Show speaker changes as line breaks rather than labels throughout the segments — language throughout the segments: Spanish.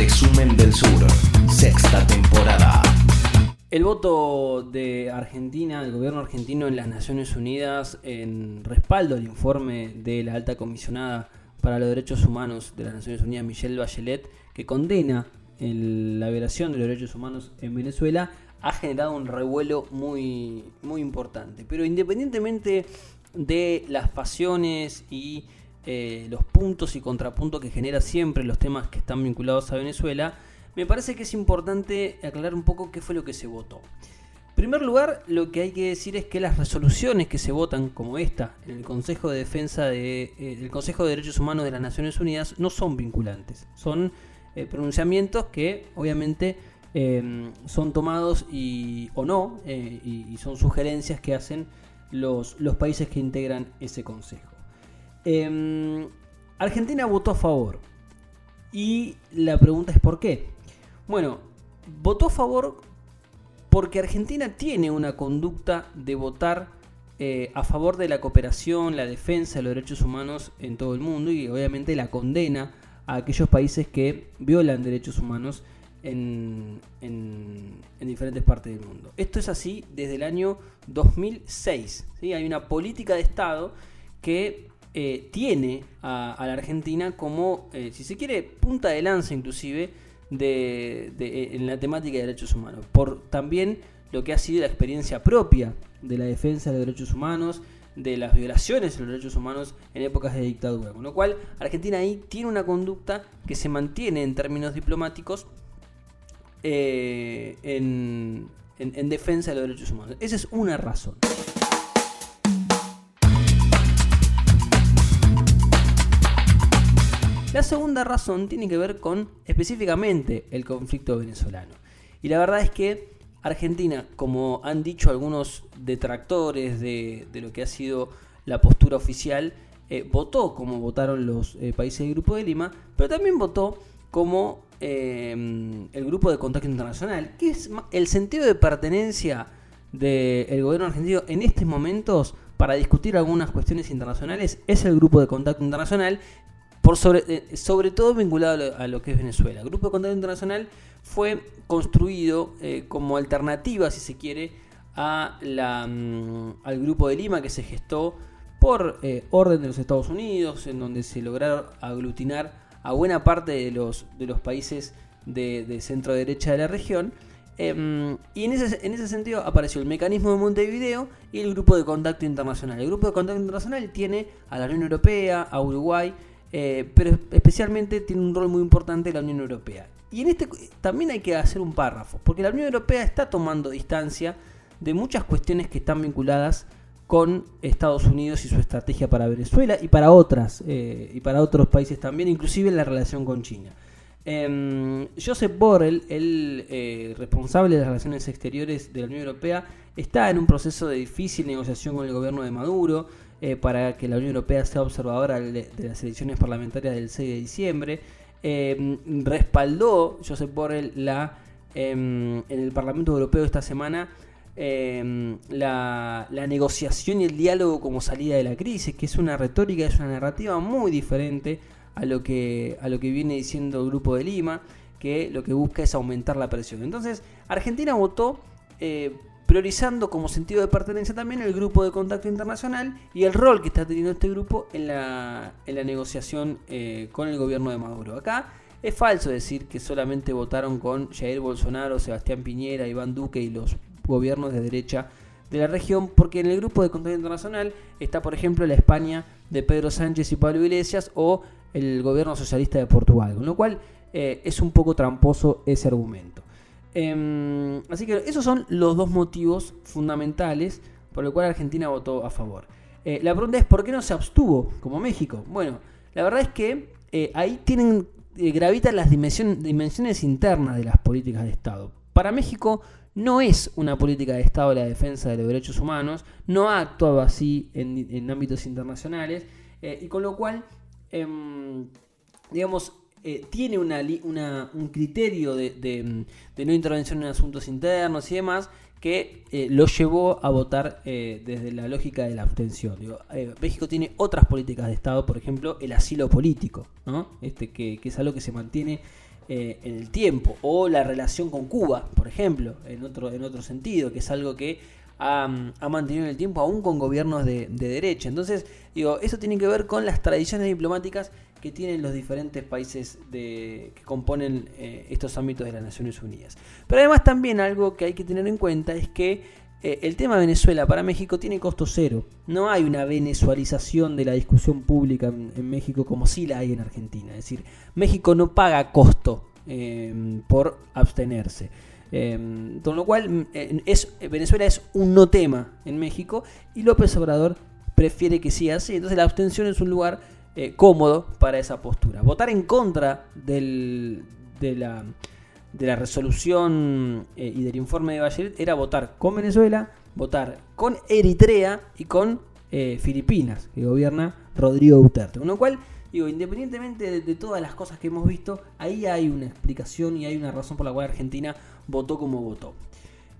Resumen del Sur, sexta temporada.
El voto de Argentina, del gobierno argentino en las Naciones Unidas en respaldo al informe de la alta comisionada para los derechos humanos de las Naciones Unidas, Michelle Bachelet, que condena la violación de los derechos humanos en Venezuela, ha generado un revuelo muy, muy importante. Pero independientemente de las pasiones y eh, los puntos y contrapuntos que genera siempre los temas que están vinculados a Venezuela, me parece que es importante aclarar un poco qué fue lo que se votó. En primer lugar, lo que hay que decir es que las resoluciones que se votan, como esta, en el Consejo de Defensa de, eh, Consejo de Derechos Humanos de las Naciones Unidas, no son vinculantes. Son eh, pronunciamientos que, obviamente, son tomados y, o no, y, son sugerencias que hacen los países que integran ese Consejo. Em, Argentina votó a favor. Y la pregunta es ¿por qué? Bueno, votó a favor porque Argentina tiene una conducta de votar eh, a favor de la cooperación, la defensa de los derechos humanos en todo el mundo y obviamente la condena a aquellos países que violan derechos humanos en, diferentes partes del mundo. Esto es así desde el año 2006. ¿sí? Hay una política de Estado que eh, tiene a, la Argentina como, eh, si se quiere, punta de lanza inclusive de, eh, en la temática de derechos humanos. Por también lo que ha sido la experiencia propia de la defensa de los derechos humanos, de las violaciones de los derechos humanos en épocas de dictadura. Con lo cual, Argentina ahí tiene una conducta que se mantiene en términos diplomáticos en defensa de los derechos humanos. Esa es una razón. La segunda razón tiene que ver con específicamente el conflicto venezolano. Y la verdad es que Argentina, como han dicho algunos detractores de, lo que ha sido la postura oficial, eh, votó como votaron los eh, países del Grupo de Lima, pero también votó como eh, el Grupo de Contacto Internacional, que es el sentido de pertenencia del gobierno argentino en estos momentos para discutir algunas cuestiones internacionales es el Grupo de Contacto Internacional eh, sobre todo vinculado a lo, que es Venezuela. El Grupo de Contacto Internacional fue construido eh, como alternativa, si se quiere, a la, mm, al Grupo de Lima que se gestó por eh, orden de los Estados Unidos, en donde se lograron aglutinar a buena parte de los, de los países de, centro derecha de la región. Em, y en ese, en ese sentido apareció el mecanismo de Montevideo y el Grupo de Contacto Internacional. El Grupo de Contacto Internacional tiene a la Unión Europea, a Uruguay, eh, pero especialmente tiene un rol muy importante la Unión Europea. Y en este también hay que hacer un párrafo, porque la Unión Europea está tomando distancia de muchas cuestiones que están vinculadas con Estados Unidos y su estrategia para Venezuela y para otras eh, y para otros países también, inclusive la relación con China. Eh, Joseph Borrell, el eh, responsable de las relaciones exteriores de la Unión Europea, está en un proceso de difícil negociación con el gobierno de Maduro. Eh, para que la Unión Europea sea observadora de, las elecciones parlamentarias del 6 de diciembre. Eh, respaldó Josep Borrell la, em, en el Parlamento Europeo esta semana em, la, negociación y el diálogo como salida de la crisis, que es una retórica, es una narrativa muy diferente a lo que, a lo que viene diciendo el Grupo de Lima, que lo que busca es aumentar la presión. Entonces, Argentina votó eh, priorizando como sentido de pertenencia también el grupo de contacto internacional y el rol que está teniendo este grupo en la, en la negociación eh, con el gobierno de Maduro. Acá es falso decir que solamente votaron con Jair Bolsonaro, Sebastián Piñera, Iván Duque y los gobiernos de derecha de la región, porque en el grupo de contacto internacional está, por ejemplo, la España de Pedro Sánchez y Pablo Iglesias o el gobierno socialista de Portugal, con lo cual eh, es un poco tramposo ese argumento. Em, así que esos son los dos motivos fundamentales por los cuales Argentina votó a favor. Eh, la pregunta es, ¿por qué no se abstuvo como México? Bueno, la verdad es que eh, ahí tienen, eh, gravitan las dimensiones internas de las políticas de Estado. Para México no es una política de Estado la defensa de los derechos humanos, no ha actuado así en ámbitos internacionales, y con lo cual, em, digamos, eh, tiene una, un criterio de, no intervención en asuntos internos y demás que eh, lo llevó a votar eh, desde la lógica de la abstención. México tiene otras políticas de Estado, por ejemplo, el asilo político, este, que, es algo que se mantiene eh, en el tiempo, o la relación con Cuba, por ejemplo, en otro, en otro sentido, que es algo que ha, mantenido en el tiempo aún con gobiernos de, derecha. Entonces, digo, eso tiene que ver con las tradiciones diplomáticas que tienen los diferentes países de, que componen eh, estos ámbitos de las Naciones Unidas. Pero además también algo que hay que tener en cuenta es que eh, el tema Venezuela para México tiene costo cero. No hay una venezualización de la discusión pública en, México como sí la hay en Argentina. Es decir, México no paga costo eh, por abstenerse. Eh, con lo cual, es, Venezuela es un no tema en México y López Obrador prefiere que siga así. Entonces la abstención es un lugar cómodo para esa postura. Votar en contra de la de la resolución eh, y del informe de Bachelet era votar con Venezuela, votar con Eritrea y con eh, Filipinas, que gobierna Rodrigo Duterte. Con lo cual, digo, independientemente de, todas las cosas que hemos visto, ahí hay una explicación y hay una razón por la cual Argentina votó como votó.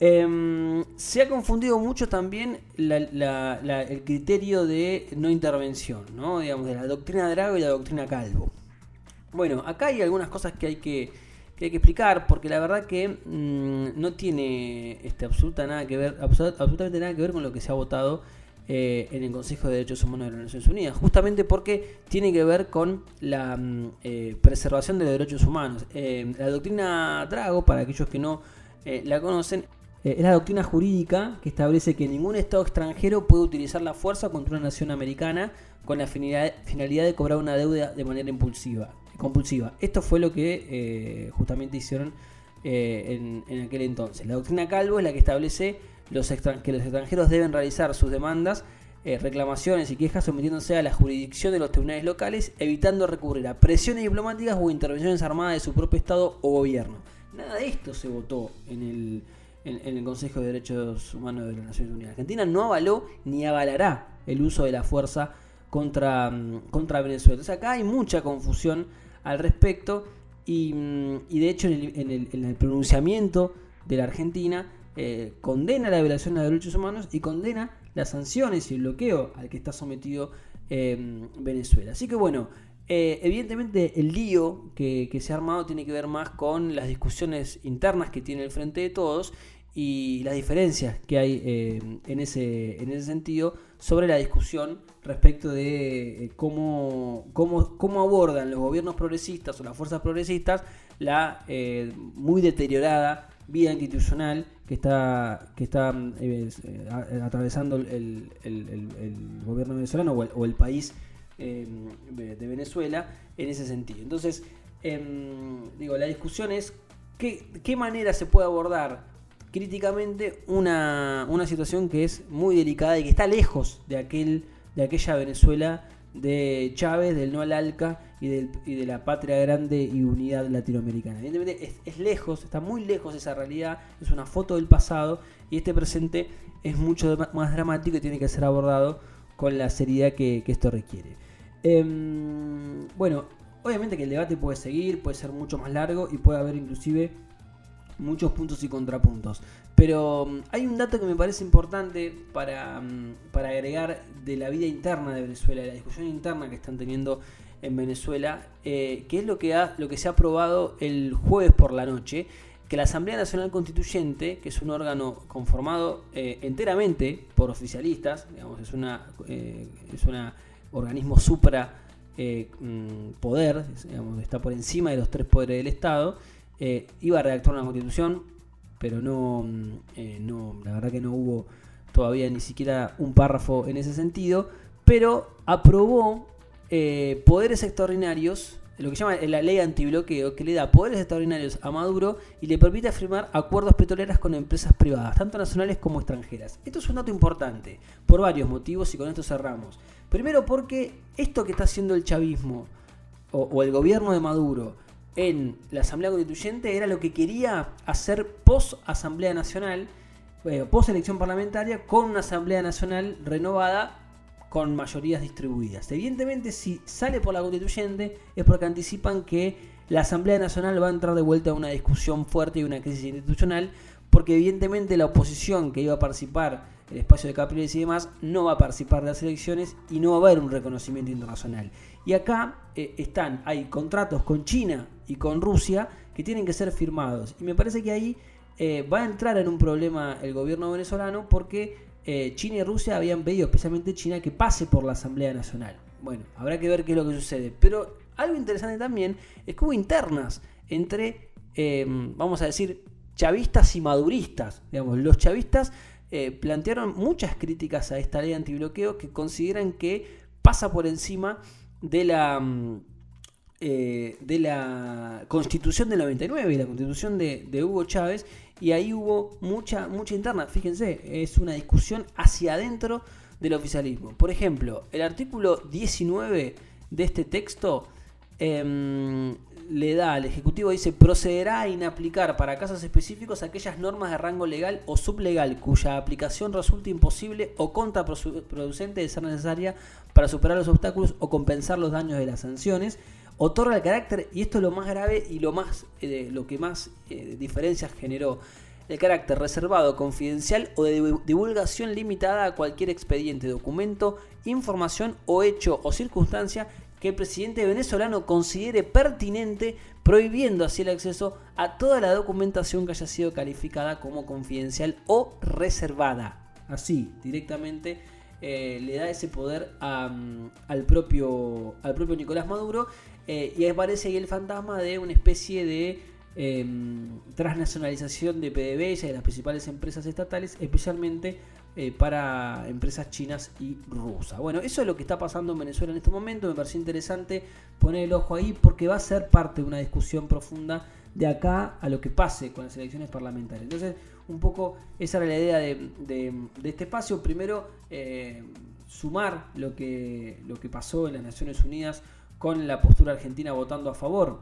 Em, se ha confundido mucho también el criterio de no intervención, ¿no? Digamos, de la doctrina Drago y la doctrina Calvo. Bueno, acá hay algunas cosas que hay que hay que explicar, porque la verdad que mm, no tiene este, absoluta nada que ver, absolutamente nada que ver con lo que se ha votado eh, en el Consejo de Derechos Humanos de las Naciones Unidas, justamente porque tiene que ver con la mm, eh, preservación de los derechos humanos. Eh, la doctrina Drago, para aquellos que no la conocen, es la doctrina jurídica que establece que ningún Estado extranjero puede utilizar la fuerza contra una nación americana con la finalidad de cobrar una deuda de manera impulsiva compulsiva. Esto fue lo que justamente hicieron en, aquel entonces. La doctrina Calvo es la que establece los que los extranjeros deben realizar sus demandas, eh, reclamaciones y quejas sometiéndose a la jurisdicción de los tribunales locales, evitando recurrir a presiones diplomáticas o intervenciones armadas de su propio Estado o gobierno. Nada de esto se votó en el, en el Consejo de Derechos Humanos de las Naciones Unidas. Argentina no avaló ni avalará el uso de la fuerza contra, mm, contra Venezuela. Entonces acá hay mucha confusión al respecto y, mm, de hecho en el, pronunciamiento de la Argentina eh, condena la violación de los derechos humanos y condena las sanciones y el bloqueo al que está sometido eh, Venezuela. Así que bueno, eh, evidentemente el lío que, se ha armado tiene que ver más con las discusiones internas que tiene el Frente de Todos y las diferencias que hay en, ese, en ese sentido sobre la discusión respecto de cómo, cómo, cómo, abordan los gobiernos progresistas o las fuerzas progresistas la muy deteriorada vida institucional que está, que está atravesando el, gobierno venezolano o el, país de Venezuela en ese sentido. Entonces, em, digo, la discusión es qué, qué manera se puede abordar críticamente una, situación que es muy delicada y que está lejos de, aquel, de aquella Venezuela de Chávez, del no al ALCA y, del, y de la patria grande y unidad latinoamericana. Evidentemente es, lejos, está muy lejos de esa realidad, es una foto del pasado y este presente es mucho más dramático y tiene que ser abordado con la seriedad que, esto requiere. Em, bueno, obviamente que el debate puede seguir, puede ser mucho más largo y puede haber inclusive muchos puntos y contrapuntos. Pero mm, hay un dato que me parece importante para, mm, para, agregar de la vida interna de Venezuela, de la discusión interna que están teniendo en Venezuela, eh, que es lo que, ha, lo que se ha aprobado el jueves por la noche, que la Asamblea Nacional Constituyente, que es un órgano conformado eh, enteramente por oficialistas, digamos, es una eh, es un organismo supra mm, poder, digamos, está por encima de los tres poderes del Estado, iba a redactar una constitución, pero no, mm, eh, no, la verdad que no hubo todavía ni siquiera un párrafo en ese sentido, pero aprobó eh, poderes extraordinarios, lo que llama la ley antibloqueo, que le da poderes extraordinarios a Maduro y le permite firmar acuerdos petroleros con empresas privadas, tanto nacionales como extranjeras. Esto es un dato importante, por varios motivos, y con esto cerramos. Primero porque esto que está haciendo el chavismo o el gobierno de Maduro, en la Asamblea Constituyente era lo que quería hacer post Asamblea Nacional, eh, post elección parlamentaria, con una Asamblea Nacional renovada con mayorías distribuidas. Evidentemente, si sale por la Constituyente es porque anticipan que la Asamblea Nacional va a entrar de vuelta a una discusión fuerte y una crisis institucional, porque evidentemente la oposición que iba a participar el espacio de Capriles y demás, no va a participar de las elecciones y no va a haber un reconocimiento internacional. Y acá eh, están, hay contratos con China y con Rusia que tienen que ser firmados. Y me parece que ahí eh, va a entrar en un problema el gobierno venezolano porque eh, China y Rusia habían pedido, especialmente China, que pase por la Asamblea Nacional. Bueno, habrá que ver qué es lo que sucede. Pero algo interesante también es que hubo internas entre, vamos a decir, chavistas y maduristas. Digamos, los chavistas plantearon muchas críticas a esta ley antibloqueo que consideran que pasa por encima de la mm, eh, de la constitución del 99 y la constitución de, Hugo Chávez y ahí hubo mucha, mucha interna. Fíjense, es una discusión hacia adentro del oficialismo. Por ejemplo, el artículo 19 de este texto em, le da al Ejecutivo, dice, procederá a inaplicar para casos específicos aquellas normas de rango legal o sublegal cuya aplicación resulte imposible o contraproducente de ser necesaria para superar los obstáculos o compensar los daños de las sanciones. Otorga el carácter, y esto es lo más grave y lo, más, eh, lo que más eh, diferencias generó, el carácter reservado, confidencial o de divulgación limitada a cualquier expediente, documento, información o hecho o circunstancia que el presidente venezolano considere pertinente, prohibiendo así el acceso a toda la documentación que haya sido calificada como confidencial o reservada. Así, directamente eh, le da ese poder al, propio, al propio Nicolás Maduro eh, y aparece ahí el fantasma de una especie de em, transnacionalización de PDVSA y de las principales empresas estatales, especialmente eh, para empresas chinas y rusas. Bueno, eso es lo que está pasando en Venezuela en este momento. Me pareció interesante poner el ojo ahí porque va a ser parte de una discusión profunda de acá a lo que pase con las elecciones parlamentarias. Entonces, un poco esa era la idea de, este espacio. Primero, eh, sumar lo que, lo que pasó en las Naciones Unidas con la postura argentina votando a favor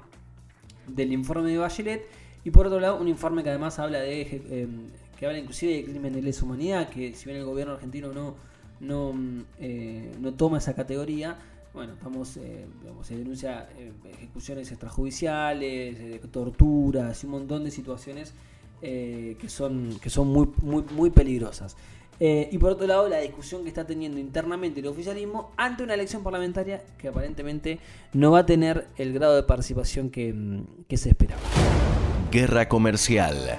del informe de Bachelet y por otro lado un informe que además habla de eh, que habla inclusive de crímenes de lesa humanidad que si bien el gobierno argentino no no, eh, no toma esa categoría bueno estamos eh, se denuncia ejecuciones extrajudiciales torturas y un montón de situaciones que son que son muy muy muy peligrosas eh, y por otro lado, la discusión que está teniendo internamente el oficialismo ante una elección parlamentaria que aparentemente no va a tener el grado de participación que, mm, que se esperaba.
Guerra comercial,